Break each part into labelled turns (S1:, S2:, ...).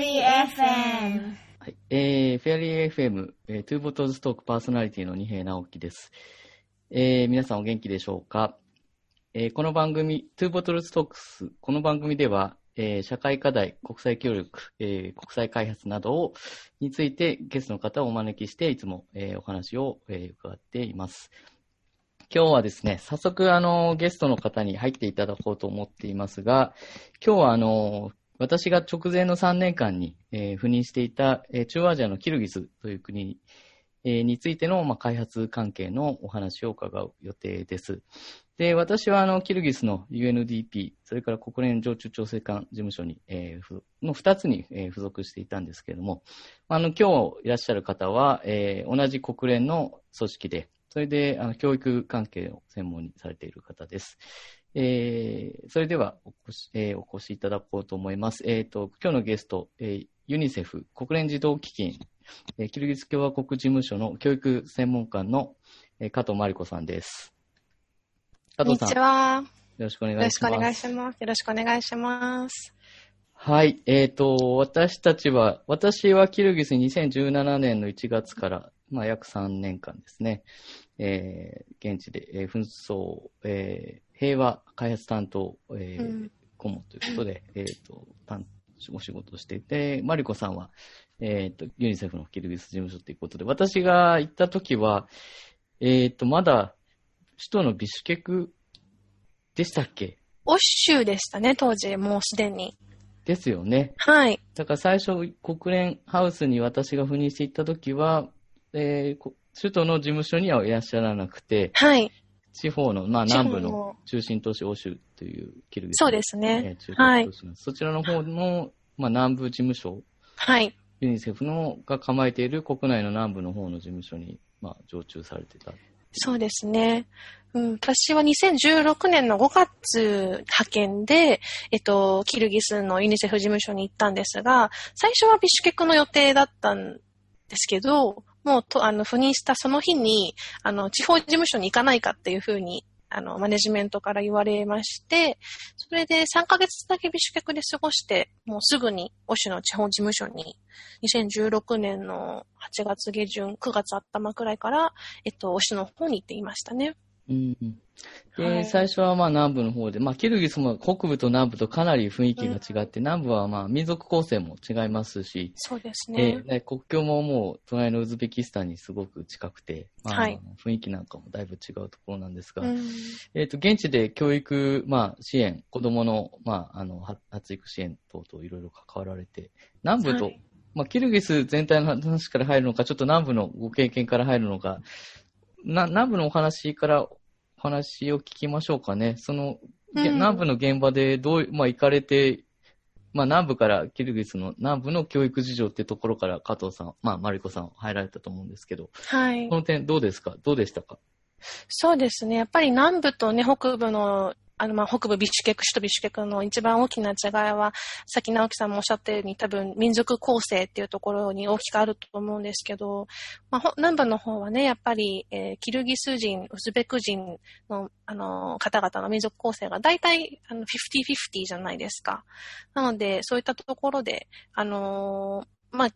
S1: リー FM。
S2: はい。えー、フェアリー FM、えー、 Two Bottles Talk パーソナリティの二平直樹です。えー、皆さんお元気でしょうか？えー、この番組、 Two Bottles Talks、この番組では、えー、社会課題、国際協力、えー、国際開発などをについてゲストの方をお招きして、いつも、えー、お話を、えー、伺っています。今日はですね、早速あのゲストの方に入っていただこうと思っていますが、今日はあの私が直前の3年間に、えー、赴任していた、えー、中央アジアのキルギスという国、えー、についての、まあ、開発関係のお話を伺う予定です。で、私はあのキルギスの UNDP、それから国連常駐調整官事務所に、えー、の2つに、えー、付属していたんですけれども、あの今日いらっしゃる方は、えー、同じ国連の組織で、それで、あの、教育関係を専門にされている方です。えー、それではお越し、えー、お越しいただこうと思います。えっ、ー、と、今日のゲスト、えー、ユニセフ、国連児童基金、えー、キルギス共和国事務所の教育専門官の、えー、加藤真理子さんです。
S3: 加藤さん。こんにちは。
S2: よろしくお願いします。よろしくお願いし
S3: ます。よろしくお願いします。
S2: はい。えっ、ー、と、私たちは、私はキルギス2017年の1月から、まあ、約3年間ですね、えー、現地で、えー、紛争、えー、平和開発担当、えー、うん、顧問ということで、えっ、ー、と、お仕事をしていて、マリコさんは、えっ、ー、と、ユニセフのキルギス事務所ということで、私が行った時は、えっ、ー、と、まだ、首都のビシュケクでしたっけ？
S3: オッシュでしたね、当時、もうすでに。
S2: ですよね。
S3: はい。
S2: だから最初、国連ハウスに私が赴任していった時は、えー、首都の事務所にはいらっしゃらなくて、
S3: はい。
S2: 地方の、まあ、南部の中心都市、欧州というキルギス、
S3: そうですね。
S2: 中心都市はい、そちらの方の、まあ、南部事務所、
S3: はい。
S2: ユニセフのが構えている国内の南部の方の事務所に、まあ、常駐されてた。
S3: そうですね。うん、私は2016年の5月派遣で、えっと、キルギスのユニセフ事務所に行ったんですが、最初はビシュケクの予定だったんですけど、もうと、あの、赴任したその日に、あの、地方事務所に行かないかっていうふうに、あの、マネジメントから言われまして、それで3ヶ月だけ美酒客で過ごして、もうすぐに、オシの地方事務所に、2016年の8月下旬、9月頭くらいから、えっと、オシの方に行っていましたね。
S2: うん。で、はい、最初はまあ南部の方で、まあキルギスも北部と南部とかなり雰囲気が違って、うん、南部はまあ民族構成も違いますし、
S3: そうですね。
S2: で、国境ももう隣のウズベキスタンにすごく近くて、まあ、はい、雰囲気なんかもだいぶ違うところなんですが、うん、えっ、と、現地で教育、まあ支援、子供の、まあ、あの、発育支援等々いろいろ関わられて、南部と、はい、まあ、キルギス全体の話から入るのか、ちょっと南部のご経験から入るのか、な南部のお話からお話を聞きましょうかね。その、うん、南部の現場でどう、まあ、行かれて、まあ、南部からキルギスの南部の教育事情ってところから加藤さん、まあ、マリコさん入られたと思うんですけど、
S3: はい。
S2: この点どうですか？どうでしたか？
S3: そうですね。やっぱり南部とね、北部のあの、ま、北部ビシュケク、首都ビシュケクの一番大きな違いは、さっき直樹さんもおっしゃったように、多分民族構成っていうところに大きくあると思うんですけど、まあ、南部の方はね、やっぱり、えー、キルギス人、ウズベク人の、あの、方々の民族構成が大体、あの、50-50じゃないですか。なので、そういったところで、あのー、まあ、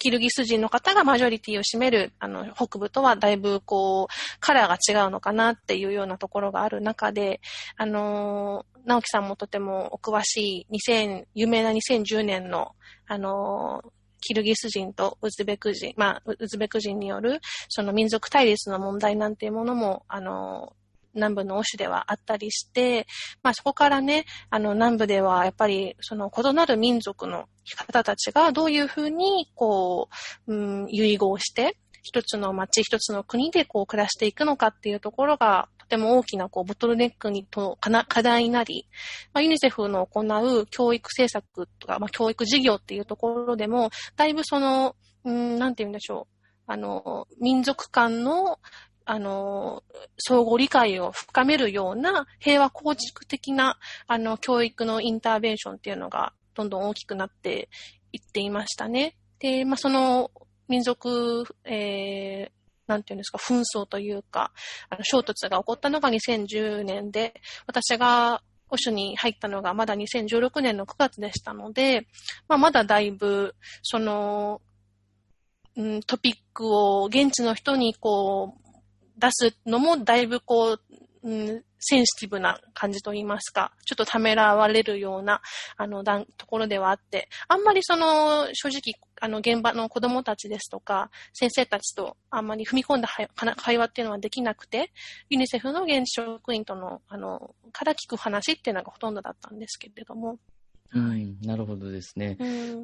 S3: キルギス人の方がマジョリティを占める、あの、北部とはだいぶこう、カラーが違うのかなっていうようなところがある中で、あの、直樹さんもとてもお詳しい2000、有名な2010年の、あの、キルギス人とウズベク人、まあ、ウズベク人による、その民族対立の問題なんていうものも、あの、南部の欧州ではあったりして、まあそこからね、あの南部ではやっぱりその異なる民族の方たちがどういうふうにこう、うん、遺合して、一つの町、一つの国でこう暮らしていくのかっていうところが、とても大きなこうボトルネックにとかな課題になり、まあ、ユニセフの行う教育政策とか、まあ、教育事業っていうところでも、だいぶその、うん、なんて言うんでしょう。あの、民族間のあの、相互理解を深めるような平和構築的な、あの、教育のインターベンションっていうのがどんどん大きくなっていっていましたね。で、まあ、その民族、えー、なんていうんですか、紛争というか、あの衝突が起こったのが2010年で、私が保守に入ったのがまだ2016年の9月でしたので、まあ、まだだいぶ、その、うん、トピックを現地の人にこう、出すのもだいぶこう、うん、センシティブな感じと言いますか、ちょっとためらわれるような、あの、だんところではあって、あんまりその、正直、あの、現場の子供たちですとか、先生たちとあんまり踏み込んだ会話っていうのはできなくて、ユニセフの現地職員との、あの、から聞く話っていうのがほとんどだったんですけれども。
S2: うん、なるほどですね。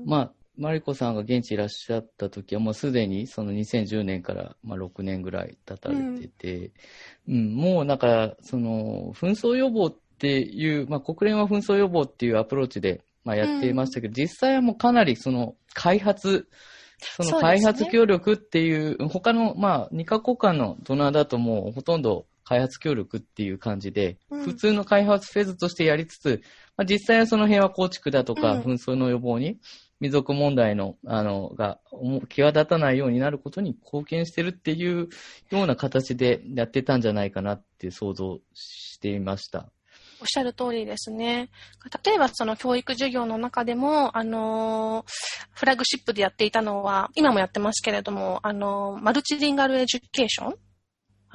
S2: まあ、マリコさんが現地いらっしゃった時はもうすでにその2010年からまあ6年ぐらい経たれてて、うん、うん、もうなんかその紛争予防っていう、まあ国連は紛争予防っていうアプローチでまあやっていましたけど、うん、実際はもうかなりその開発、その開発協力っていう、うね、他のまあ2カ国間のドナーだともうほとんど開発協力っていう感じで、うん、普通の開発フェーズとしてやりつつ、まあ、実際はその平和構築だとか、紛争の予防に、民族問題の、あの、が、際立たないようになることに貢献してるっていうような形でやってたんじゃないかなって想像していました。
S3: おっしゃる通りですね。例えばその教育授業の中でも、あの、フラッグシップでやっていたのは、今もやってますけれども、あの、マルチリンガルエデュケーション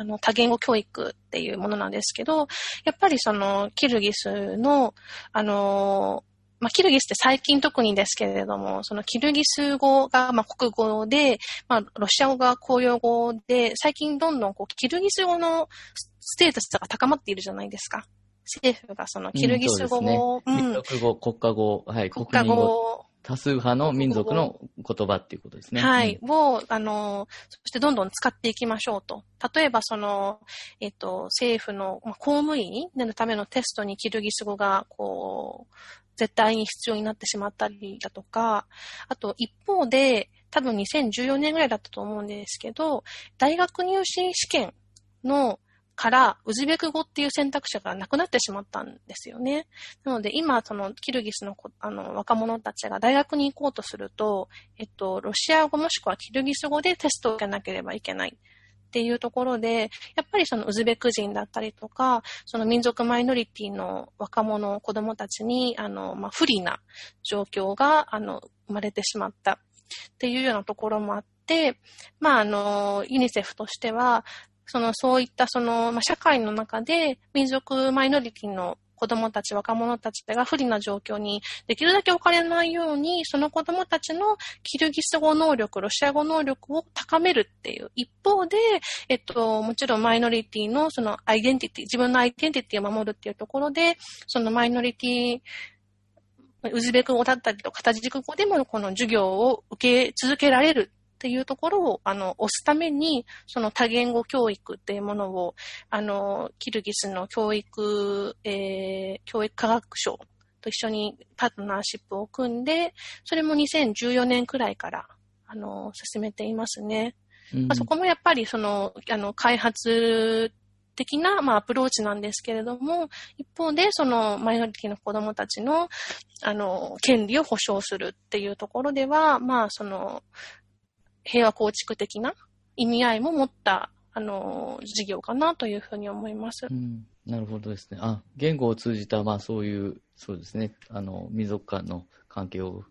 S3: あの、多言語教育っていうものなんですけど、やっぱりその、キルギスの、あの、まあ、キルギスって最近特にですけれども、そのキルギス語が、まあ、国語で、まあ、ロシア語が公用語で、最近どんどんこう、キルギス語のステータスが高まっているじゃないですか。政府がそのキルギス語を、
S2: うん、ね、民族語、国家語、はい、国家語多数派の民族の言葉っていうことですね。
S3: はい。うん、を、あの、そしてどんどん使っていきましょうと。例えば、その、えっ、と、政府の、まあ、公務員になるためのテストにキルギス語が、こう、絶対に必要になってしまったりだとか、あと一方で、多分2014年ぐらいだったと思うんですけど、大学入試試験のからウズベク語っていう選択肢がなくなってしまったんですよね。なので今、そのキルギスのあの若者たちが大学に行こうとすると、えっと、ロシア語もしくはキルギス語でテストを受けなければいけない。っていうところで、やっぱりそのウズベク人だったりとか、その民族マイノリティの若者、子供たちに、あの、まあ、不利な状況が、あの、生まれてしまったっていうようなところもあって、まあ、あの、ユニセフとしては、その、そういったその、まあ、社会の中で民族マイノリティの子供たち、若者たちが不利な状況にできるだけ置かれないように、その子供たちのキルギス語能力、ロシア語能力を高めるっていう。一方で、えっと、もちろんマイノリティのそのアイデンティティ、自分のアイデンティティを守るっていうところで、そのマイノリティ、ウズベク語だったりとか、タジク語でもこの授業を受け続けられるっていうところを、あの、押すために、その多言語教育っていうものを、あの、キルギスの教育、えー、教育科学省と一緒にパートナーシップを組んで、それも2014年くらいから、あの、進めていますね。うん、まあ、そこもやっぱり、その、あの、開発的な、まあ、アプローチなんですけれども、一方で、その、マイノリティの子供たちの、あの、権利を保障するっていうところでは、まあ、その、平和構築的な意味合いも持った、あの、事業かなというふうに思います。
S2: うん、なるほどですね。あ、言語を通じた、まあそういう、そうですね、あの、民族間の関係を、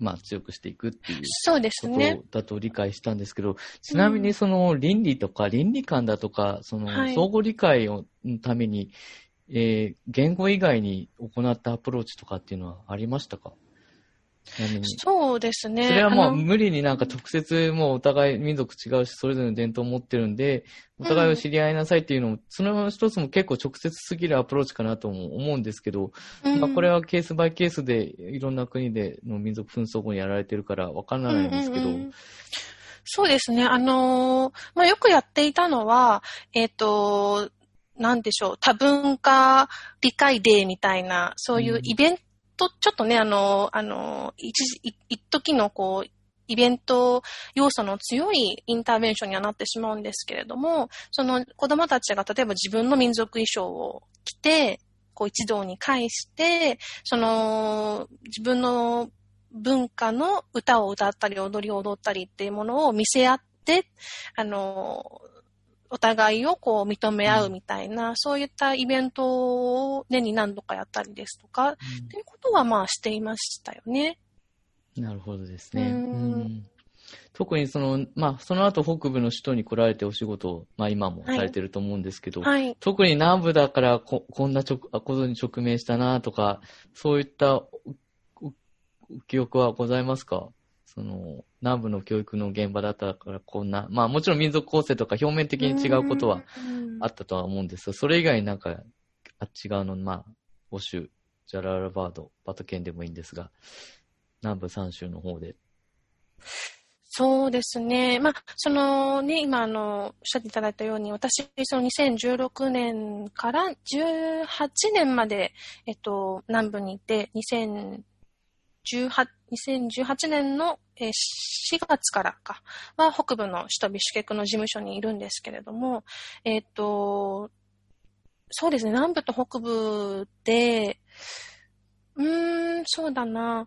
S2: まあ強くしていくっていう
S3: そうですね。
S2: だと理解したんですけど、ちなみにその倫理とか倫理観だとか、その相互理解のために、はい、えー、言語以外に行ったアプローチとかっていうのはありましたか？
S3: そうですね。
S2: それはもう無理になんか直接もうお互い民族違うし、それぞれの伝統を持ってるんで、お互いを知り合いなさいっていうのも、うん、その一つも結構直接すぎるアプローチかなと思うんですけど、うん、まあこれはケースバイケースでいろんな国での民族紛争後にやられてるからわからないんですけど、うんうんうん
S3: そうですね。あのー、まあ、よくやっていたのは、えっ、ー、と、なんでしょう、多文化理解デーみたいな、そういうイベンと、ちょっとね、あの、あの、一時、一時のこう、イベント要素の強いインターベンションにはなってしまうんですけれども、その子供たちが例えば自分の民族衣装を着て、こう一堂に会して、その自分の文化の歌を歌ったり踊りを踊ったりっていうものを見せ合って、あの、お互いをこう認め合うみたいな、そういったイベントを年に何度かやったりですとか、っていうことはまあしていましたよね。
S2: なるほどですね。
S3: う
S2: うんん特にその、まあ、その後北部の首都に来られてお仕事を、まあ今もされてると思うんですけど、
S3: はい。
S2: 特に南部だからここんなちょことに直面したなとか、そういった記憶はございますか？その、南部の教育の現場だったからこんな、まあもちろん民族構成とか表面的に違うことは
S3: うん
S2: あったとは思うんですが、それ以外になんか、あ違うの、まあ、欧州、ジャララバード、バトケンでもいいんですが、南部3州の方で。
S3: そうですね。まあ、そのね、今、あの、おっしゃっていただいたように、私、その2016年から18年まで、えっと、南部にいて、2018、2018年のえー4月からか、は北部の首都ビシュケクの事務所にいるんですけれども、えっと、そうですね、南部と北部で、うーん、そうだな。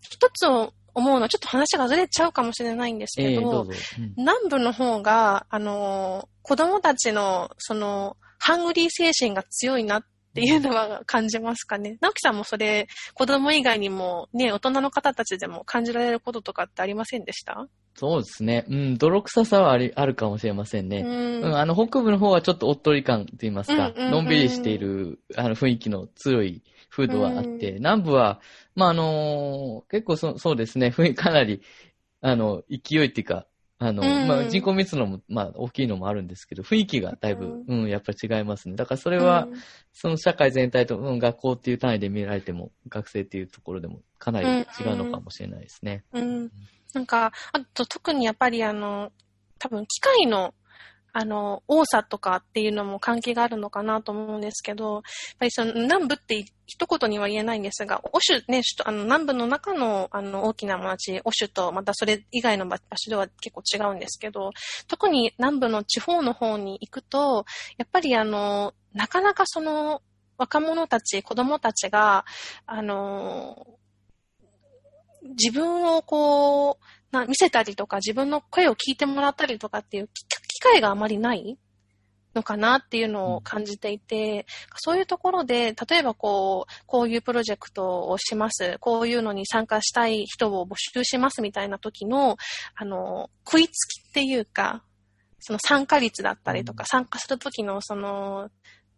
S3: 一つを思うのは、ちょっと話がずれちゃうかもしれないんですけど、
S2: ええど。うん
S3: 南部の方が、あの、子供たちの、その、ハングリー精神が強いなっていうのは感じますかね。直樹さんもそれ、子供以外にも、ね、大人の方たちでも感じられることとかってありませんでした？
S2: そうですね。うん、泥臭さはありあるかもしれませんね。
S3: う
S2: うん、
S3: ん。
S2: あの、北部の方はちょっとおっとり感と言いますか、
S3: うんうんうん
S2: のんびりしている、あの、雰囲気の強い風土はあって、南部は、まあ、あの結構そそうですね、雰囲気かなり、あの、勢いっていうか、あの、
S3: うん
S2: まあ、人口密度も、まあ、大きいのもあるんですけど、雰囲気がだいぶ、
S3: う
S2: うん、やっぱり違いますね。だからそれは、
S3: うん
S2: その社会全体と、うん、学校っていう単位で見られても、学生っていうところでもかなり違うのかもしれないですね。
S3: うん。なんか、あと特にやっぱりあの、多分機械の、あの、多さとかっていうのも関係があるのかなと思うんですけど、やっぱりその南部って一言には言えないんですが、欧州ね、首都あの南部の中のあの大きな町、欧州とまたそれ以外の場所では結構違うんですけど、特に南部の地方の方に行くと、やっぱりあの、なかなかその若者たち、子供たちが、あの、自分をこう、見せたりとか、自分の声を聞いてもらったりとかっていう機機会があまりないのかなっていうのを感じていて、そういうところで、例えばこう、こういうプロジェクトをします、こういうのに参加したい人を募集しますみたいな時の、あの、食いつきっていうか、その参加率だったりとか、参加する時のその、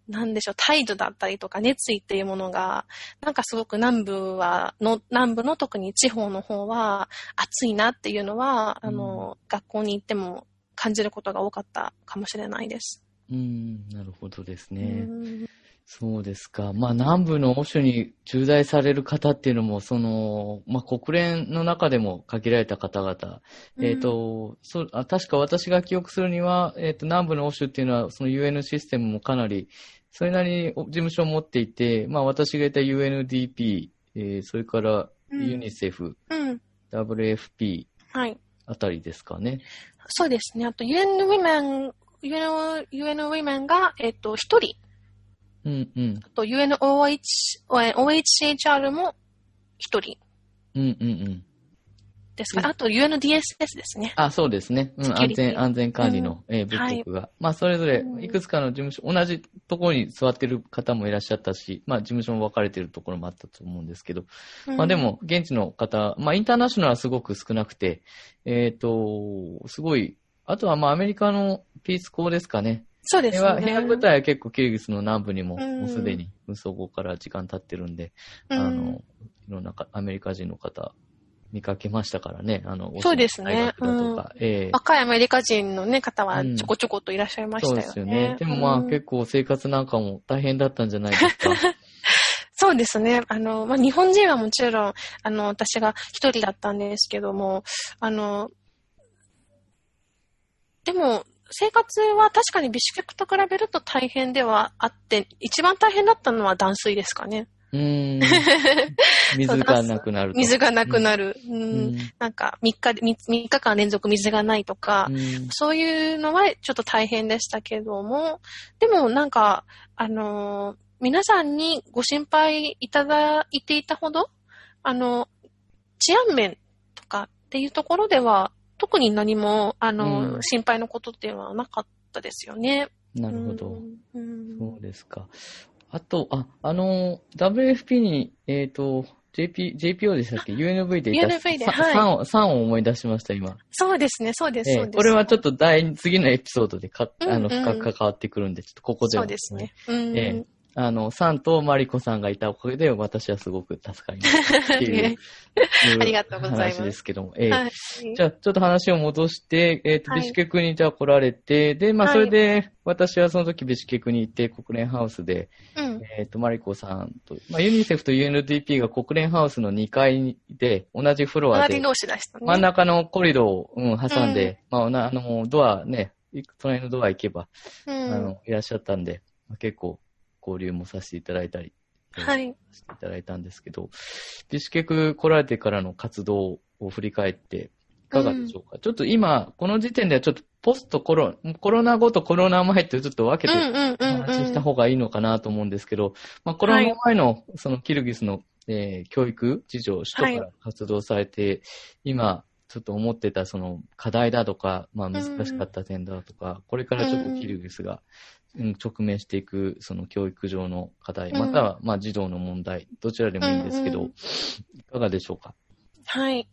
S3: なんでしょう、態度だったりとか、熱意っていうものが、なんかすごく南部は、の、南部の特に地方の方は、熱いなっていうのは、あの、学校に行っても感じることが多かったかもしれないです。
S2: うん、なるほどです
S3: う
S2: ね。
S3: ん
S2: そうですか。まあ、南部の欧州に駐在される方っていうのも、その、まあ、国連の中でも限られた方々。えっ、と、そうあ確か私が記憶するには、えっ、と、南部の欧州っていうのは、その UN システムもかなり、それなりに事務所を持っていて、まあ、私がいた UNDP、えーそれから
S3: うん
S2: ユニセフ、
S3: うん。
S2: WFP
S3: はい。
S2: あたりですかね。
S3: そうですね。あと、UN Women、UN, UN Women が、えっと、一人。
S2: うんうん。
S3: あと、UNOH、OHCHR も一人
S2: うんうんうん。
S3: ですか？ら、あと UNDSS ですね。
S2: あ、そうですね。うん、安全、安全管理の、えー部局が。まあ、それぞれ
S3: う、ん
S2: いくつかの事務所、同じところに座ってる方もいらっしゃったし、まあ、事務所も分かれてるところもあったと思うんですけど、まあ、でも、現地の方、まあ、インターナショナルはすごく少なくて、えっ、と、すごい、あとは、まあ、アメリカのピース校ですかね。
S3: そうですね。
S2: 平和部隊は結構キルギスの南部にも、
S3: うん
S2: もうすでに紛争後から時間経ってるんで、
S3: うん
S2: あの、いろんなかアメリカ人の方、見かけましたからね。あの、
S3: そうですね
S2: ええ
S3: 若いアメリカ人のね、方はちょこちょこっといらっしゃいましたよね。
S2: そうですよね。でもまあ、
S3: うん
S2: 結構生活なんかも大変だったんじゃないですか。
S3: そうですね。あの、まあ、日本人はもちろん、あの、私が一人だったんですけども、あの、でも、生活は確かにビシュケクと比べると大変ではあって、一番大変だったのは断水ですかね。
S2: うーん。水がなくなると。
S3: 水がなくなる。うん
S2: うん
S3: なんか3日で、3, 日間連続水がないとか、
S2: うん
S3: そういうのはちょっと大変でしたけども、でもなんか、あのー皆さんにご心配いただいていたほど、あの、治安面とかっていうところでは、特に何も、あの、
S2: うん
S3: 心配のことっていうのはなかっったですよね。
S2: なるほど。
S3: うん
S2: そうですか。あと、あ、あの、WFP に、えっ、と、JP、JPO でしたっけ ?UNV でいた
S3: UNV で
S2: さ
S3: はい
S2: 3を、3を思い出しました、今。
S3: そうですね、そうです、
S2: え
S3: そうです。
S2: えこれはちょっと第、次のエピソードでか、あの、深く関わってくるんで、ちょっとここでは
S3: そうですね。うん。
S2: ええあの、サンとマリコさんがいたおかげで、私はすごく助かりましたっていう。
S3: ありがとうございます
S2: 話ですけども。ええ
S3: はい。
S2: じゃあ、ちょっと話を戻して、えっ、と、
S3: はい
S2: ビシュケクにじゃあ来られて、で、まあ、
S3: はい
S2: それで、私はその時ビシュケクに行って、国連ハウスで、
S3: うん。
S2: えっ、と、マリコさんと、まあ、ユニセフと UNDP が国連ハウスの2階で、同じフロアで、
S3: でね。
S2: 真ん中のコリドーを、うん、挟んで、まあ、なあの、ドアね、隣のドア行けば、
S3: うん。
S2: あの、いらっしゃったんで、まあ、結構交流もさせていただいたり、えー
S3: はい。
S2: させていただいたんですけど、ビシュケク来られてからの活動を振り返って、いかがでしょうか、ちょっと今、この時点ではちょっとポストコロ、コロナ後とコロナ前ってちょっと分けて
S3: うんうん
S2: お
S3: うん
S2: 話しした
S3: うん。
S2: 方がいいのかなと思うんですけど、まあ、コロナ前のそのキルギスの、えー教育事情、首都から活動されて、今、ちょっと思ってたその課題だとか、まあ難しかった点だとか、これからちょっとキルギスが、うん、直面していくその教育上の課題、
S3: うん
S2: またはまあ児童の問題、どちらでもいいんですけど、
S3: うんうん
S2: いかがでしょうか？
S3: はい。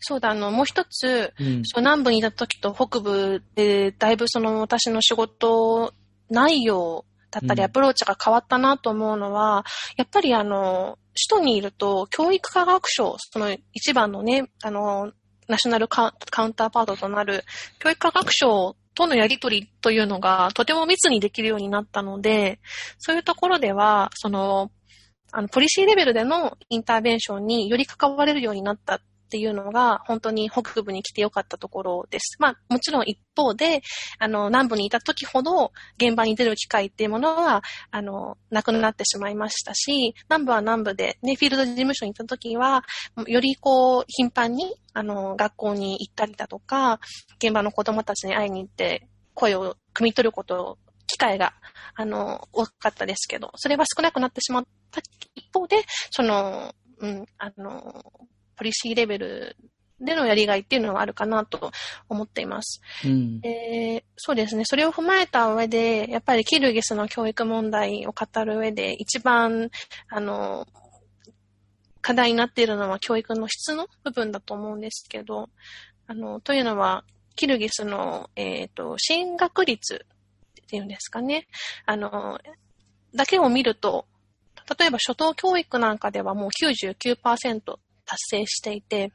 S3: そうだ、あの、もう一つ、
S2: うん。
S3: そう南部にいた時と北部で、だいぶその私の仕事内容だったり
S2: うん
S3: アプローチが変わったなと思うのは、やっぱりあの、首都にいると教育科学省、その一番のね、あの、ナショナルカカウンターパートとなる教育科学省とのやりとりというのがとても密にできるようになったので、そういうところでは、その、あの、ポリシーレベルでのインターベンションにより関われるようになったっていうのが、本当に北部に来てよかったところです。まあ、もちろん一方で、あの、南部にいた時ほど、現場に出る機会っていうものは、あの、なくなってしまいましたし、南部は南部で、ね、フィールド事務所に行った時は、よりこう、頻繁に、あの、学校に行ったりだとか、現場の子供たちに会いに行って、声を汲み取ること、機会が、あの、多かったですけど、それは少なくなってしまった一方で、その、うん、あの、ポリシーレベルでのやりがいっていうのはあるかなと思っています。
S2: うん。
S3: えーそうですね。それを踏まえた上で、やっぱりキルギスの教育問題を語る上で、一番、あの、課題になっているのは教育の質の部分だと思うんですけど、あの、というのは、キルギスの、えっ、と、進学率っていうんですかね。あの、だけを見ると、例えば初等教育なんかではもう99%達成していて、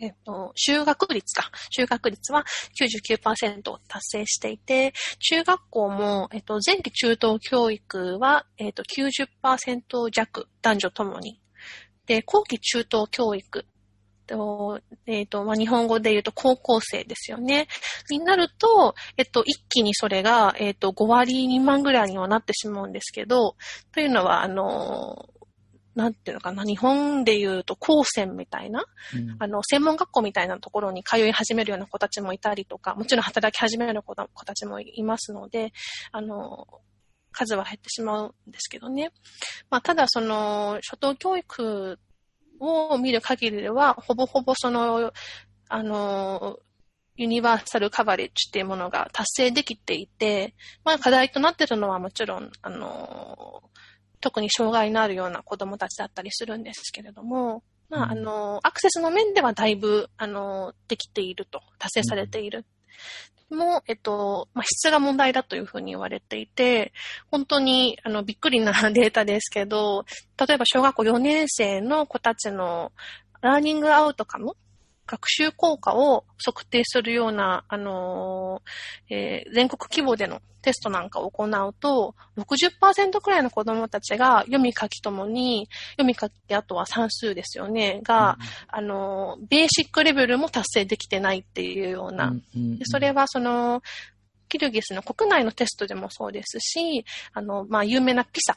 S3: えっと、修学率か。修学率は99%達成していて、中学校も、えっと、前期中等教育は、えっと、90%弱、男女ともに。で、後期中等教育と、えっと、まあ、日本語で言うと高校生ですよね。になると、えっと、一気にそれが、えっと、5割未満ぐらいにはなってしまうんですけど、というのは、あの、なんていうのかな、日本で言うと高専みたいな、
S2: うん
S3: あの、専門学校みたいなところに通い始めるような子たちもいたりとか、もちろん働き始める子たちもいますので、あの、数は減ってしまうんですけどね。まあ、ただその、初等教育を見る限りでは、ほぼほぼその、あの、ユニバーサルカバレッジっていうものが達成できていて、まあ課題となっているのはもちろん、あの、特に障害のあるような子供たちだったりするんですけれども、まあ、あ
S2: うん
S3: の、アクセスの面ではだいぶ、あの、できていると、達成されている。も、えっと、まあ、質が問題だというふうに言われていて、本当に、あの、びっくりなデータですけど、例えば小学校4年生の子たちのラーニングアウトカム学習効果を測定するような、あのーえー全国規模でのテストなんかを行うと、60%くらいの子供たちが読み書きともに、読み書きあとは算数ですよね、が、あのーベーシックレベルも達成できてないっていうような、
S2: うんうん
S3: でそれはその、キルギスの国内のテストでもそうですし、あの、まあ、有名なピサ、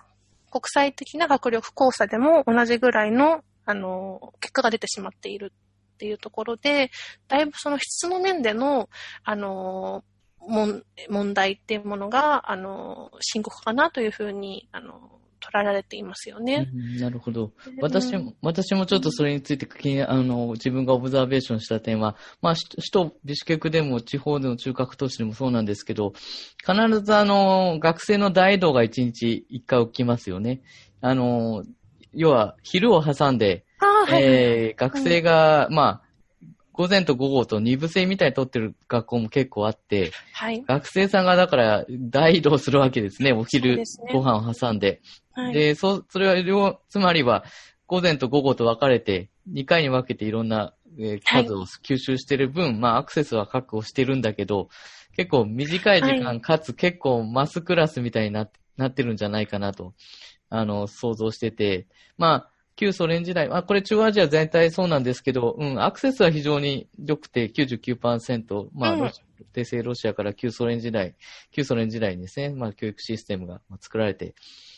S3: 国際的な学力講座でも同じぐらいの、あの、結果が出てしまっているっていうところで、だいぶその質の面での、あの、問問題っていうものが、あの、深刻かなというふうに、あの、捉えられていますよね。
S2: うんなるほど。私も、私もちょっとそれについてあの、自分がオブザーベーションした点は、まあ、首首都ビシュケクでも地方での中核都市でもそうなんですけど、必ずあの、学生の大移動が1日1回起きますよね。あの、要は、昼を挟んで、
S3: はい、はい
S2: えー学生が、まあ、午前と午後と二部制みたいに取ってる学校も結構あって、
S3: はい。
S2: 学生さんがだから大移動するわけですね、お昼ご飯を挟んで。
S3: はい。
S2: で、そう、それは両、つまりは、午前と午後と分かれて、2回に分けていろんな、えー
S3: はい
S2: 数を吸収してる分、まあアクセスは確保してるんだけど、結構短い時間、
S3: は
S2: かつ結構マスクラスみたいになってなってるんじゃないかなと、あの、想像してて、まあ、旧ソ連時代、まあこれ中央アジア全体そうなんですけど、うん、アクセスは非常に良くて99%、まあ、
S3: う
S2: 帝政ロシアから旧ソ連時代、旧ソ連時代にですね、まあ教育システムがまあ作られて、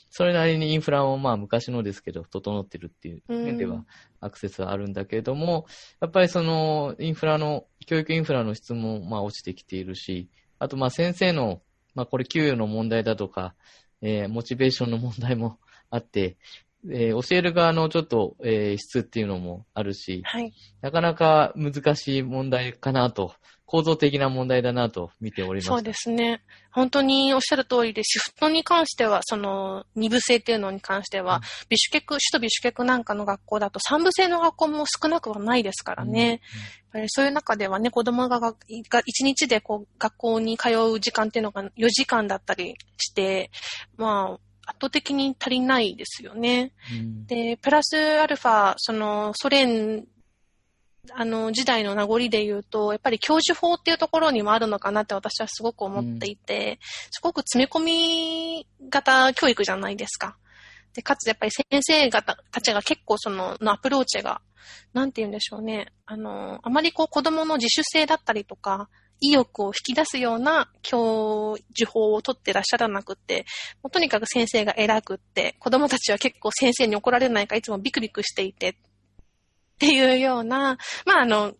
S2: それなりにインフラもまあ昔のですけど、整ってるっていう面では
S3: うん
S2: アクセスはあるんだけれども、やっぱりそのインフラの、教育インフラの質もまあ落ちてきているし、あとまあ先生の、まあこれ給与の問題だとか、えーモチベーションの問題もあって、えー教える側のちょっと、えー質っていうのもあるし、
S3: はい。
S2: なかなか難しい問題かなと、構造的な問題だなと見ております。
S3: そうですね。本当におっしゃる通りで、シフトに関しては、その、二部制っていうのに関しては、
S2: うん
S3: ビシュケク、首都ビシュケクなんかの学校だと三部制の学校も少なくはないですからね。やっぱりそういう中ではね、子供ががが一日でこう学校に通う時間っていうのが4時間だったりして、まあ、圧倒的に足りないですよね。
S2: うん
S3: で、プラスアルファ、その、ソ連、あの、時代の名残で言うと、やっぱり教授法っていうところにもあるのかなって私はすごく思っていて、すごく詰め込み型教育じゃないですか。で、かつやっぱり先生方たちが結構その、のアプローチが、なんて言うんでしょうね。あの、あまりこう子供の自主性だったりとか、意欲を引き出すような教授法を取ってらっしゃらなくって、もうとにかく先生が偉くって、子供たちは結構先生に怒られないかいつもビクビクしていて、っていうような、まああの、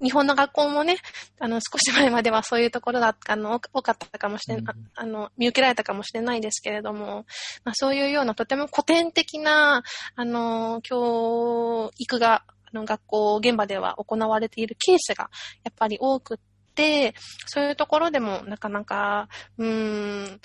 S3: 日本の学校もね、あの、少し前まではそういうところが、あの、多多かったかもしれない、
S2: うん。
S3: あの、見受けられたかもしれないですけれども、まあそういうようなとても古典的な、あの、教育が、あの、学校現場では行われているケースが、やっぱり多くって、そういうところでもなかなか、うーん、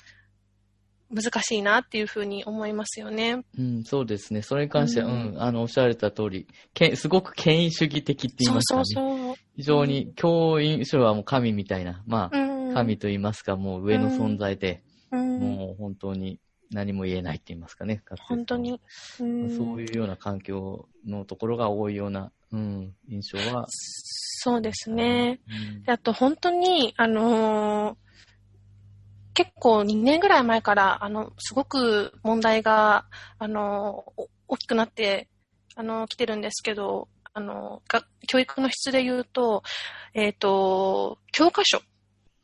S3: 難しいなっていうふうに思いますよね。
S2: うん、そうですね。それに関しては、
S3: う
S2: うんん、あの、おっしゃられた通り、けすごく権威主義的って言い
S3: そう
S2: ますか
S3: そう
S2: ね。
S3: そう。
S2: 非常に、教員書はもう神みたいな、まあ、
S3: うん。
S2: 神と言いますか、もう上の存在で、
S3: うん、
S2: もう本当に何も言えないって言いますかね。
S3: 本当に？うん
S2: そういうような環境のところが多いような、うん、印象は。
S3: そうですね。
S2: うん
S3: であと本当に、あのー結構2年ぐらい前から、あの、すごく問題が、あのーお大きくなって、あの、来てるんですけど、あの、が教育の質で言うと、えっ、と、教科書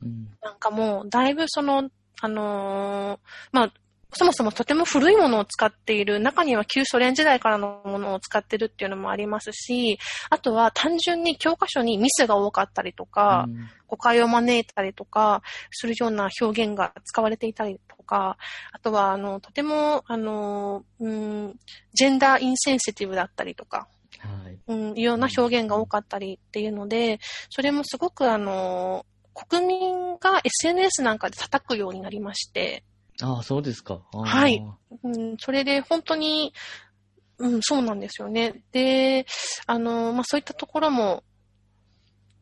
S2: うん
S3: なんかも、だいぶその、あのーまあ、そもそもとても古いものを使っている、中には旧ソ連時代からのものを使ってるっていうのもありますし、あとは単純に教科書にミスが多かったりとか、
S2: うん
S3: 誤解を招いたりとか、するような表現が使われていたりとか、あとは、あの、とても、あの、うん、ジェンダーインセンシティブだったりとか、
S2: はい。
S3: うん、いうような表現が多かったりっていうので、それもすごくあの、国民が SNS なんかで叩くようになりまして、
S2: ああ、そうですか。
S3: はい。うん、それで本当に、うん、そうなんですよね。で、あの、まあ、そういったところも、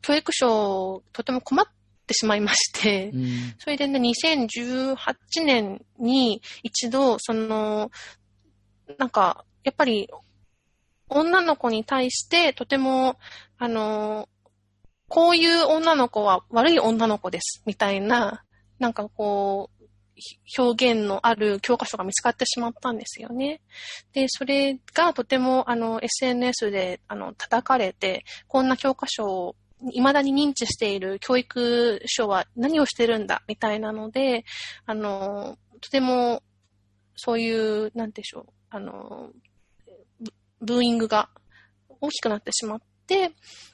S3: 教育省、とても困ってしまいまして、
S2: うん。
S3: それでね、2018年に一度、その、なんか、やっぱり、女の子に対して、とても、あの、こういう女の子は悪い女の子です、みたいな、なんかこう、ひ表現のある教科書が見つかってしまったんですよね。で、それがとても、あの、SNS で、あの、叩かれて、こんな教科書を未だに認知している教育書は何をしてるんだみたいなので、あの、とても、そういう、なんでしょう、あの、ブーイングが大きくなってしまっ、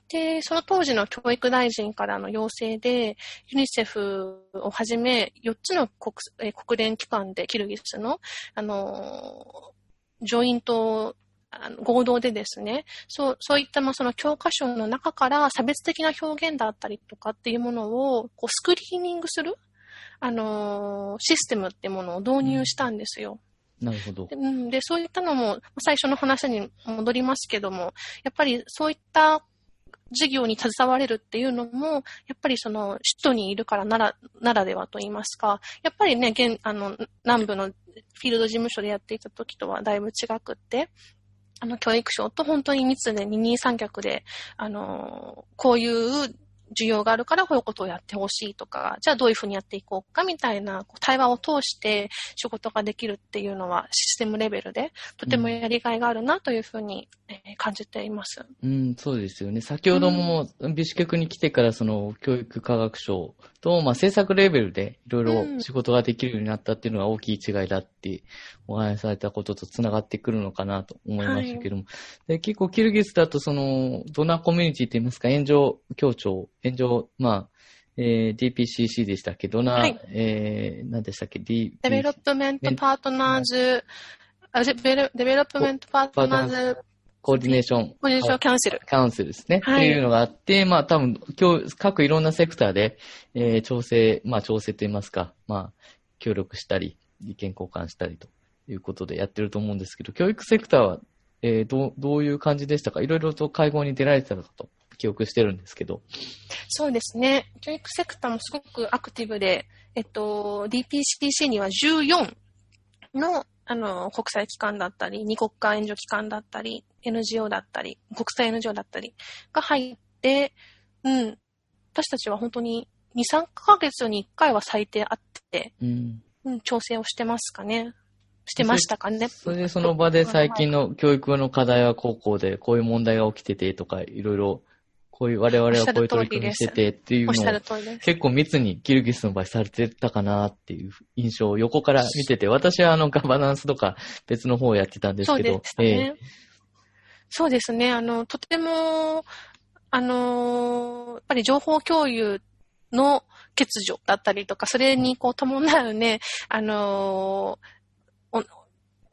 S3: で、その当時の教育大臣からの要請で、ユニセフをはじめ、4つの国え国連機関で、キルギスの、あの、ジョイントあの合同でですね、そう、そういったまあその教科書の中から差別的な表現だったりとかっていうものをこうスクリーニングする、あのシステムってものを導入したんですよ。
S2: なるほど
S3: で。うん、で、そういったのも、最初の話に戻りますけども、やっぱりそういった事業に携われるっていうのも、やっぱりその、首都にいるからなら、ならではと言いますか、やっぱりね、現、あの、南部のフィールド事務所でやっていた時とはだいぶ違くって、あの、教育省と本当に密で二人三脚で、あの、こういう需要があるからこういうことをやってほしいとか、じゃあどういうふうにやっていこうかみたいな対話を通して仕事ができるっていうのはシステムレベルでとてもやりがいがあるなというふうに、えー感じています。
S2: うん、そうですよね。先ほども、ビシュケクに来てから、その、教育科学省と、まあ、政策レベルでいろいろ仕事ができるようになったっていうのが大きい違いだってお話しされたことと繋がってくるのかなと思いましたけども。で結構、キルギスだと、その、 donor community って言いますか、援助協調、援助、まあ、えー DPCC でしたっけ？ドナー、
S3: はい
S2: えー、何でしたっけ ?D、
S3: Develo pment Partners、あ Develo Development
S2: Partners Coordination。Coordination Council。Council ですね。
S3: はい
S2: っていうのがあって、まあ多分、今日、各いろんなセクターで、えー調整、まあ調整といいますか、まあ、協力したり、意見交換したりということでやってると思うんですけど、教育セクターは、えーどう、どういう感じでしたか？いろいろと会合に出られてたと記憶してるんですけど。
S3: そうですね。教育セクターもすごくアクティブで、えっと、DPCC には14の、あの、国際機関だったり、二国間援助機関だったり、NGO だったり、国際 NGO だったりが入って、うん。私たちは本当に2、3ヶ月に1回は最低あって、
S2: うん。
S3: うん、調整をしてますかね。してましたかね。
S2: それでその場で最近の教育の課題は高校でこういう問題が起きててとか、いろいろ、こういう、我々はこういう取り組みしててっていうのを。結構密にキルギスの場合されてたかなっていう印象を横から見てて、私はあのガバナンスとか別の方をやってたんです
S3: そうで
S2: けど、
S3: したね。そうですね。あの、とても、あの、やっぱり情報共有の欠如だったりとか、それにこう伴うね、あの、お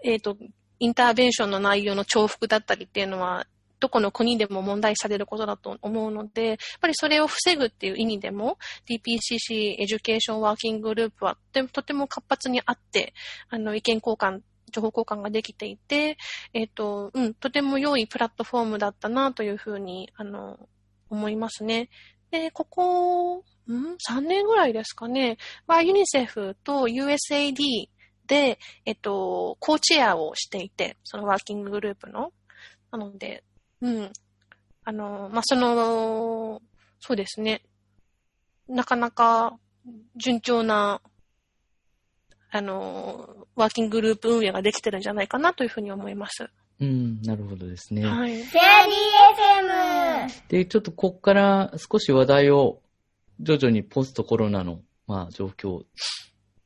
S3: えっ、と、 intervention の内容の重複だったりっていうのは、どこの国でも問題されることだと思うので、やっぱりそれを防ぐっていう意味でも、DPCC Education Working Group はとてもとても活発にあって、あの、意見交換、情報交換ができていて、えっ、と、うん、とても良いプラットフォームだったなというふうに、あの、思いますね。で、ここ、ん ?3 年ぐらいですかね。は、ユニセフと USAD で、えっと、コーチェアをしていて、そのワーキンググループの。なので、うん。あの、まあ、その、そうですね。なかなか順調な、あの、ワーキンググループ運営ができてるんじゃないかなというふうに思います。
S2: うん、なるほどですね。
S3: はい。
S1: フェアリー FM!
S2: で、ちょっとこっから少し話題を徐々にポストコロナの、まあ、状況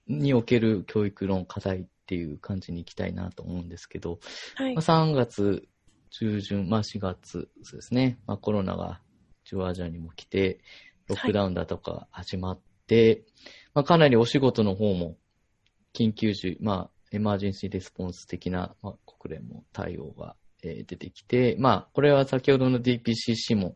S2: における教育の課題っていう感じに行きたいなと思うんですけど、
S3: はい
S2: まあ、。3月中旬、まあ4月ですね、まあコロナが中央アジアにも来て、ロックダウンだとか始まって、まあかなりお仕事の方も緊急時、まあエマージェンシーレスポンス的な、まあ、国連も対応が、えー出てきて、まあこれは先ほどの DPCC も、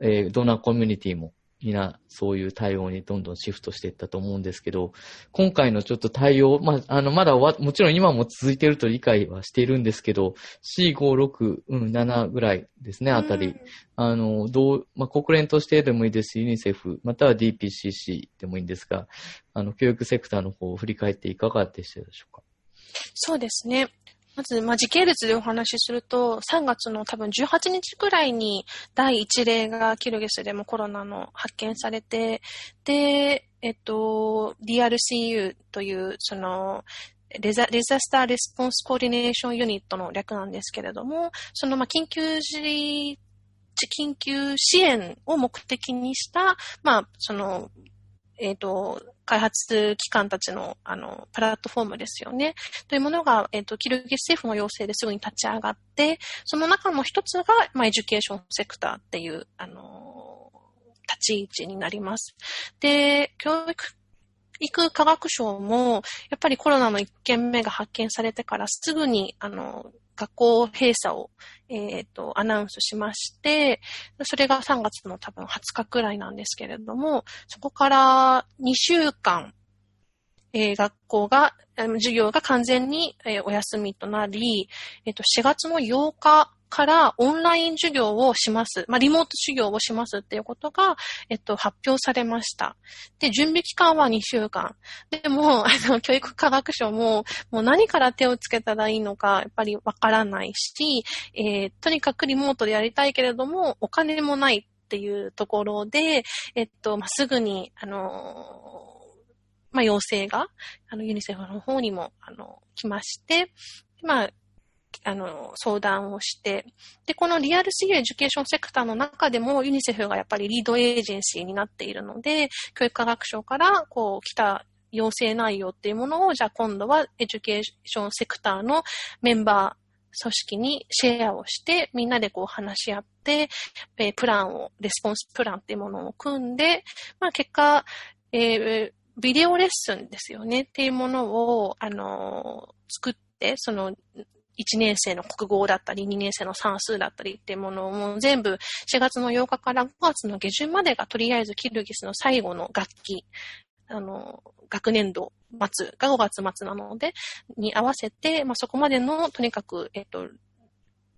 S2: えードナーコミュニティも皆そういう対応にどんどんシフトしていったと思うんですけど、今回のちょっと対応、まあ、あの、まだ終わもちろん今も続いていると理解はしているんですけど、4、5、6、うん、7ぐらいですね、あたり。
S3: うん
S2: あの、どう、まあ、国連としてでもいいですし、ユニセフ、または DPCC でもいいんですが、あの、教育セクターの方を振り返っていかがでしたでしょうか？
S3: そうですね。まず、まあ、時系列でお話しすると、3月の多分18日くらいに第1例がキルギスでもコロナの発見されて、で、えっと、DRCU という、その、Disa Disaster Response Coordination Unit の略なんですけれども、その、まあ、緊急時、緊急支援を目的にした、まあ、その、えっ、と、開発機関たちの、あの、プラットフォームですよね。というものが、えっ、と、キルギス政府の要請ですぐに立ち上がって、その中の一つが、まあ、 Education Sector っていう、あの、立ち位置になります。で、教育育科学省も、やっぱりコロナの1件目が発見されてからすぐに、あの、学校閉鎖を、えっ、ー、と、アナウンスしまして、それが3月の多分20日くらいなんですけれども、そこから2週間、えー、学校が、授業が完全に、えー、お休みとなり、えっ、と、4月の8日からオンライン授業をします。まあ、リモート授業をしますっていうことが、えっと、発表されました。で、準備期間は2週間。でも、あの、教育科学省も、もう何から手をつけたらいいのか、やっぱりわからないし、えー、とにかくリモートでやりたいけれども、お金もないっていうところで、えっと、まあ、すぐに、あのまあ、要請が、あの、ユニセフの方にも、あの、来まして、まあ、あの、相談をして、で、この DRCU Education Sector の中でもユニセフがやっぱり lead agency になっているので、教育科学省からこう来た要請内容っていうものを、じゃあ今度は Education Sector のメンバー組織にシェアをして、みんなでこう話し合って、えプランを、 response plan っていうものを組んで、まあ結果、えー、ビデオレッスンですよねっていうものを、あの、作って、その、1年生の国語だったり、2年生の算数だったりっていうものをもう全部4月の8日から5月の下旬までがとりあえずキルギスの最後の学期、あの、学年度末が5月末なので、に合わせて、まあ、そこまでの、とにかく、えっと、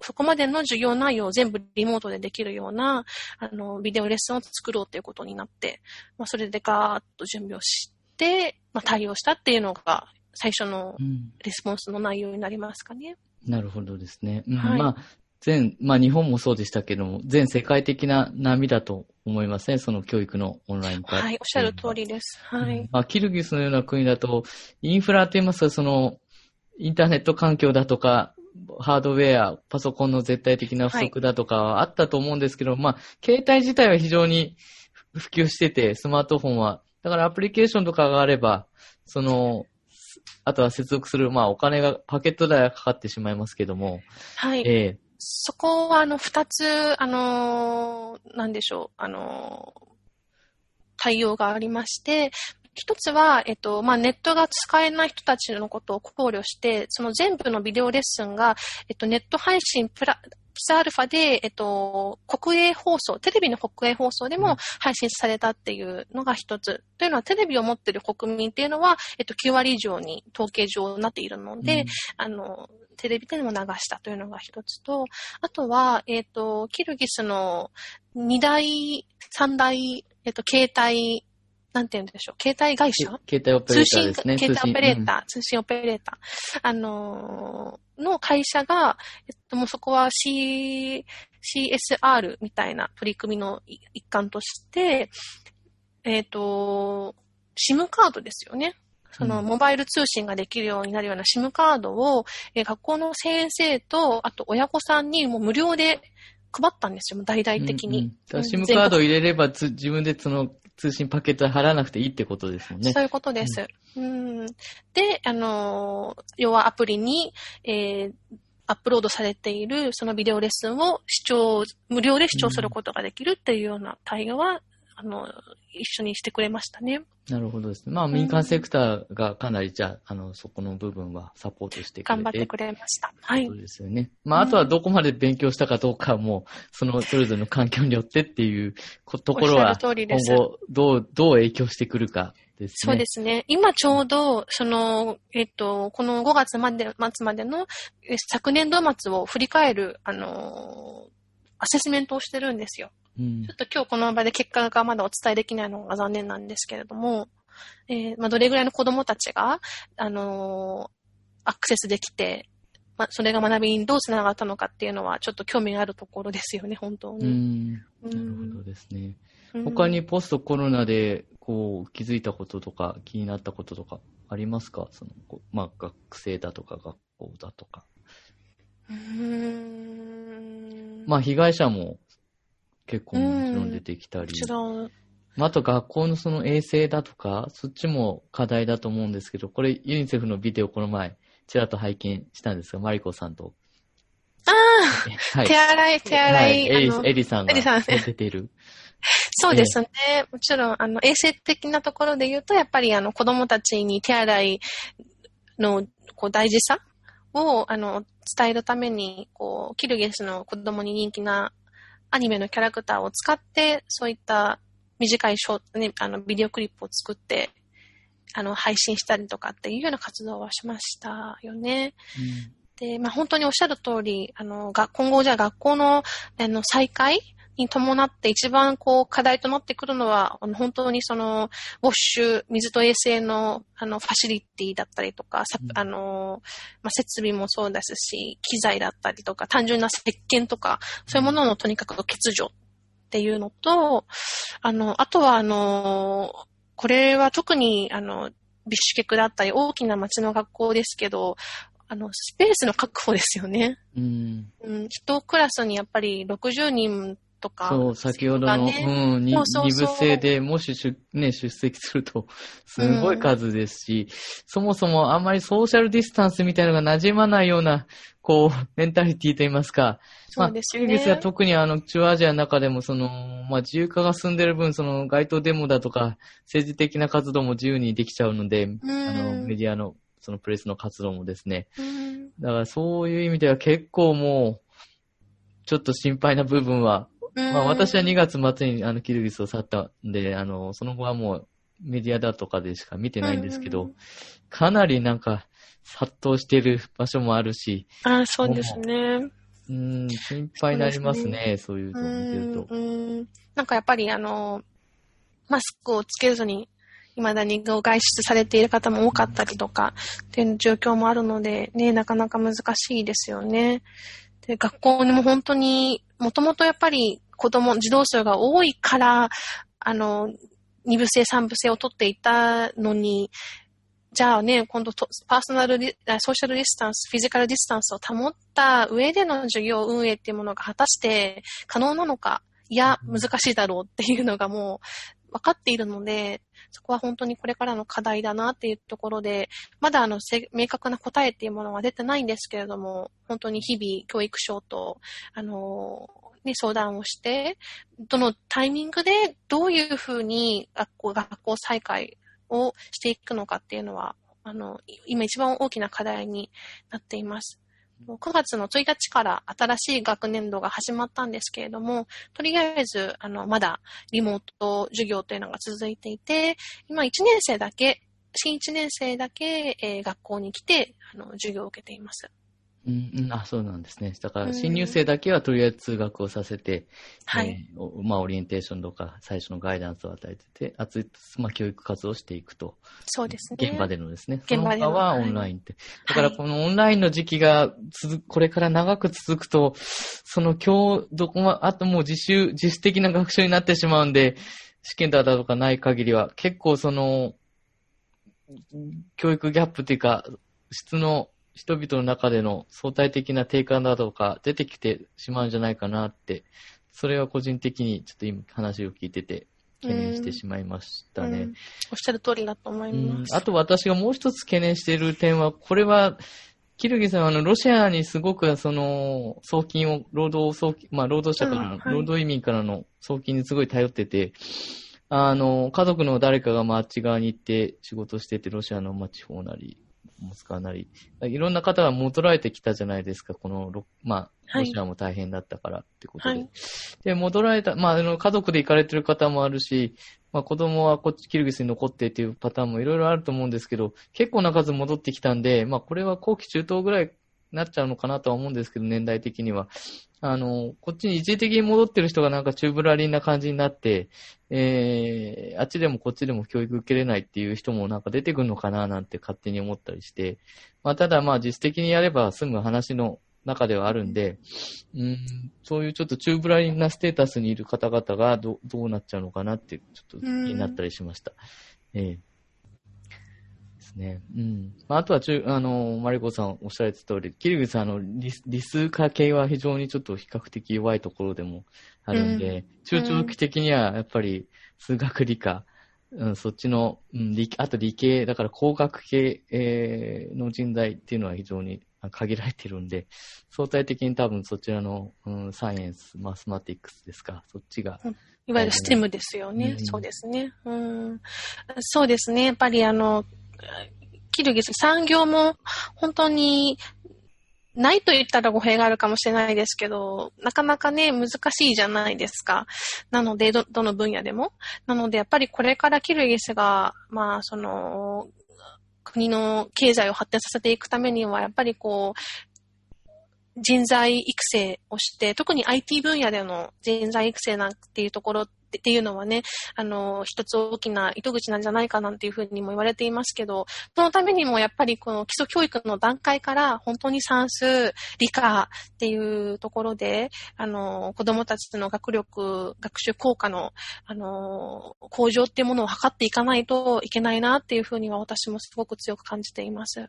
S3: そこまでの授業内容を全部リモートでできるような、あの、ビデオレッスンを作ろうということになって、まあ、それでガーッと準備をして、まあ、対応したっていうのが、最初のレスポンスの内容になりますかね。
S2: うん、なるほどですね。うん、はい、まあ、全、まあ日本もそうでしたけども、全世界的な波だと思いますね、その教育のオンライン
S3: 化。はい、おっしゃる通りです。はい。うん、
S2: まあ、キルギスのような国だと、インフラと言いますか、その、インターネット環境だとか、ハードウェア、パソコンの絶対的な不足だとかはあったと思うんですけど、はい、まあ、携帯自体は非常に普及してて、スマートフォンは。だからアプリケーションとかがあれば、その、あとは接続する、まあお金が、パケット代がかかってしまいますけども。
S3: はい。えー、そこは、あの、二つ、あのー、なんでしょう、あのー、対応がありまして、一つは、えっと、まあ、ネットが使えない人たちのことを考慮して、その全部のビデオレッスンが、えっと、ネット配信プラ、プサアルファで、えっと、国営放送、テレビの国営放送でも配信されたっていうのが一つ。というのは、テレビを持っている国民っていうのは、えっと、9割以上に統計上なっているので、うん、あの、テレビでも流したというのが一つと、あとは、えっ、と、キルギスの二大、三大、えっ、と、携帯なんて言うんでしょう、携帯会社？
S2: 携帯オペレーターですね。
S3: 携帯オペレーター、通信オペレーター。あのー、の会社が、えっと、もうそこは C、CSR みたいな取り組みの一環として、えっ、と、SIM カードですよね。その、モバイル通信ができるようになるような SIM カードを、え学校の先生と、あと親御さんにもう無料で配ったんですよ、大々的に。
S2: うんうん、SIM カードを入れれば自分でその通信パケット払わなくていいってことですもんね。
S3: そういうことです。うん、うんで、あの、要はアプリに、えー、アップロードされているそのビデオレッスンを視聴、無料で視聴することができるっていうような対応は、あの、一緒にしてくれましたね。
S2: なるほどですね。まあ、民間セクターがかなり、じゃあ、あの、そこの部分はサポートしてくれ
S3: て。頑張ってくれました。はい。
S2: そうですよね。まあ、あとはどこまで勉強したかどうかも、その、それぞれの環境によってっていうところは、今後、どう、どう影響してくるかです
S3: ね。そうですね。今ちょうど、その、えっと、この5月まで、末までの、昨年度末を振り返る、あの、アセスメントをしてるんですよ。うん、ちょっと今日この場で結果がまだお伝えできないのが残念なんですけれども、えー、まあ、どれぐらいの子供たちが、あのー、アクセスできて、まあ、それが学びにどうつながったのかっていうのは、ちょっと興味があるところですよね、本当に。う
S2: ん。なるほどですね。他にポストコロナで、こう、気づいたこととか、気になったこととか、ありますか？その、まあ、学生だとか、学校だとか。うん。まあ、被害者も結構もちろん出てきたり。まあ、あと学校のその衛生だとか、そっちも課題だと思うんですけど、これユニセフのビデオこの前、ちらっと拝見したんですが、マリコさんと。
S3: ああ、
S2: は
S3: 手洗い、手洗い、
S2: はい、エリ
S3: あの
S2: エリさんが出ている。
S3: そうですね。もちろん、あの、衛生的なところで言うと、やっぱり、あの、子供たちに手洗いの、こう、大事さを、あの、伝えるために、こう、キルゲスの子供に人気なアニメのキャラクターを使って、そういった短いショート、ね、あの、ビデオクリップを作って、あの、配信したりとかっていうような活動はしましたよね。で、まあ、本当におっしゃる通り、あの、が今後じゃあ学校の、あの、再開に伴って一番こう課題となってくるのは、本当にその、ウォッシュ、水と衛生の、あの、ファシリティだったりとか、さ
S2: うん
S3: あの、まあ、設備もそうですし、機材だったりとか、単純な石鹸とか、そういうもののとにかく欠如っていうのと、あの、あとはあの、これは特に、あの、ビッシュケクだったり、大きな町の学校ですけど、あの、スペースの確保ですよね。
S2: うん。
S3: うん、一クラスにやっぱり60人とか。
S2: そう、先ほどの、
S3: がね
S2: うん、二部制でもし出,、ね、出席すると、すごい数ですし、そもそもあんまりソーシャルディスタンスみたいなのが馴染まないような、こう、メンタリティといいますか、まあ、
S3: そうです
S2: キルギスは
S3: ね。
S2: 特にあの、中央アジアの中でも、その、まあ、自由化が進んでる分、その、街頭デモだとか、政治的な活動も自由にできちゃうので、
S3: うん
S2: あの、メディアの、そのプレスの活動もですね。
S3: うん
S2: だからそういう意味では結構もう、ちょっと心配な部分は、まあ私は2月末にあのキルギスを去ったんで、あの、その後はもうメディアだとかでしか見てないんですけど
S3: うん、
S2: かなりなんか殺到してる場所もあるし、
S3: あそうですね。
S2: うん、心配になりますね、そういうのを見てると。
S3: うんなんかやっぱりあの、マスクをつけずに、未だに外出されている方も多かったりとか、っていう状況もあるので、ね、なかなか難しいですよね。で、学校にも本当に、もともとやっぱり子供、児童数が多いから、あの、二部制、三部制を取っていたのに、じゃあね、今度、 personal di、ソーシャルディスタンス、 physical distance を保った上での授業運営っていうものが果たして可能なのか、いや、難しいだろうっていうのがもう分かっているので、そこは本当にこれからの課題だなっていうところで、まだあの、明確な答えっていうものは出てないんですけれども、本当に日々教育省と、あの、ね、相談をして、どのタイミングでどういうふうに学校、学校再開をしていくのかっていうのは、あの、今一番大きな課題になっています。9月の1日から新しい学年度が始まったんですけれども、とりあえず、あの、まだリモート授業というのが続いていて、今1年生だけ、新1年生だけ、えー学校に来て、あの、授業を受けています。
S2: うん、うん、あ、そうなんですね。だから、
S3: うん
S2: 新入生だけはとりあえず通学をさせて、
S3: はい。
S2: えーおまあ、オリエンテーションとか、最初のガイダンスを与えてて、あつまあ、教育活動をしていくと。
S3: そうですね。
S2: 現場でのですね。
S3: 現場での
S2: は
S3: はい
S2: オンラインって。だからこのオンラインの時期が続く、これから長く続くと、その今日、どこも、あともう自習、自主的な学習になってしまうんで、試験だとかない限りは、結構その、教育ギャップっていうか、質の人々の中での相対的な低下だとか出てきてしまうんじゃないかなって、それは個人的にちょっと今話を聞いてて懸念してしまいましたね。
S3: うんおっしゃる通りだと思います。
S2: うんあと私がもう一つ懸念している点は、これは、キルギさんはあの、ロシアにすごくその、送金を、労働送金、まあ、労働者からの、
S3: うんはい
S2: 労働移民からの送金にすごい頼ってて、あの、家族の誰かがまああっち側に行って仕事してて、ロシアのまあ地方なり、モスクワなり、いろんな方が戻られてきたじゃないですか、このロ、まあ、
S3: はい
S2: ロシアも大変だったからってことで。
S3: はい
S2: で、戻られた、まあ、あの、家族で行かれてる方もあるし、まあ、子供はこっち、キルギスに残ってっていうパターンもいろいろあると思うんですけど、結構な数戻ってきたんで、まあ、これは後期中等ぐらいになっちゃうのかなとは思うんですけど、年代的には。あの、こっちに一時的に戻ってる人がなんかチューブラリンな感じになって、えー、あっちでもこっちでも教育受けれないっていう人もなんか出てくるのかななんて勝手に思ったりして、まあ、ただまあ実質的にやれば済む話の中ではあるんで、うん、そういうちょっとチューブラリンなステータスにいる方々がどどうなっちゃうのかなって、ちょっと気になったりしました。ええですね。うん。まあ、あとは中、あの、マリコさんおっしゃられた通り、キルギスさん、あの、理理数化系は非常にちょっと比較的弱いところでもあるんで、中長期的にはやっぱり数学理科、うん、そっちの、うん、理あと理系、だから工学系、えーの人材っていうのは非常に限られてるんで、相対的に多分そちらの、うん、サイエンス、マスマティックスですか、そっちが、
S3: いわゆるステムですよね。
S2: うん
S3: そうですね。うん。そうですね。やっぱりあの、キルギス産業も本当にないと言ったら語弊があるかもしれないですけど、なかなかね、難しいじゃないですか。なので、ど、どの分野でも。なので、やっぱりこれからキルギスが、まあ、その、国の経済を発展させていくためには、やっぱりこう、人材育成をして、特に IT 分野での人材育成なんていうところってっていうのはね、あの、一つ大きな糸口なんじゃないかなんていうふうにも言われていますけど、そのためにもやっぱりこの基礎教育の段階から本当に算数、理科っていうところで、あの、子供たちの学力、学習効果の、あの、向上っていうものを図っていかないといけないなっていうふうには私もすごく強く感じています。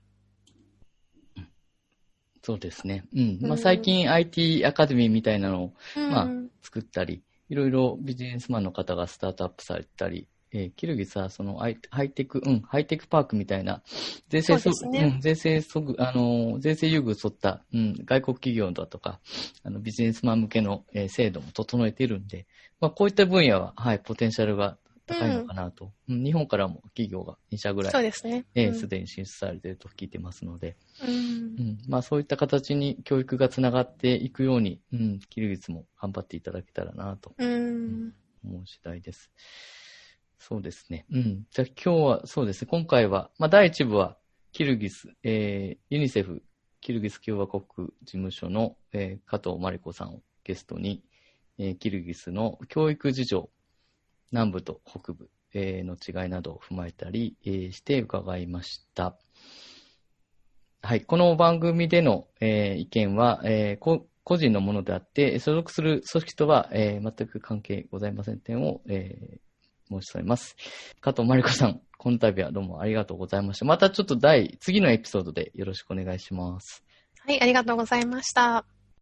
S2: そうですね。うん。まあ、
S3: うん
S2: 最近 IT アカデミーみたいなのをまあ
S3: うん
S2: 作ったり、いろいろビジネスマンの方がスタートアップされたり、えーキルギスはそのハイテク、うん、ハイテクパークみたいな、税制
S3: そね。
S2: うん、税制そぐ、あのー、税制優遇沿った、うん、外国企業だとか、あの、ビジネスマン向けの、えー制度も整えているんで、まあ、こういった分野は、はい、ポテンシャルが高いのかなと。うん、日本からも企業が2社ぐらい、
S3: そうですね。
S2: えー
S3: うん
S2: すでに進出されていると聞いてますので、
S3: うん
S2: うん、まあそういった形に教育がつながっていくように、うん、キルギスも頑張っていただけたらなと
S3: うん。
S2: 思う次第です。そうですね。うん。じゃあ今日は、そうですね。今回は、まあ第一部は、キルギス、えー、ユニセフ、キルギス共和国事務所の、えー加藤真理子さんをゲストに、えーキルギスの教育事情、南部と北部、の違いなどを踏まえたり、して伺いました。はい。この番組での、意見は、個人のものであって、所属する組織とは、全く関係ございません点を、申し添えます。加藤真理子さん、この度はどうもありがとうございました。またちょっと第、次のエピソードでよろしくお願いします。
S3: はい、ありがとうございました。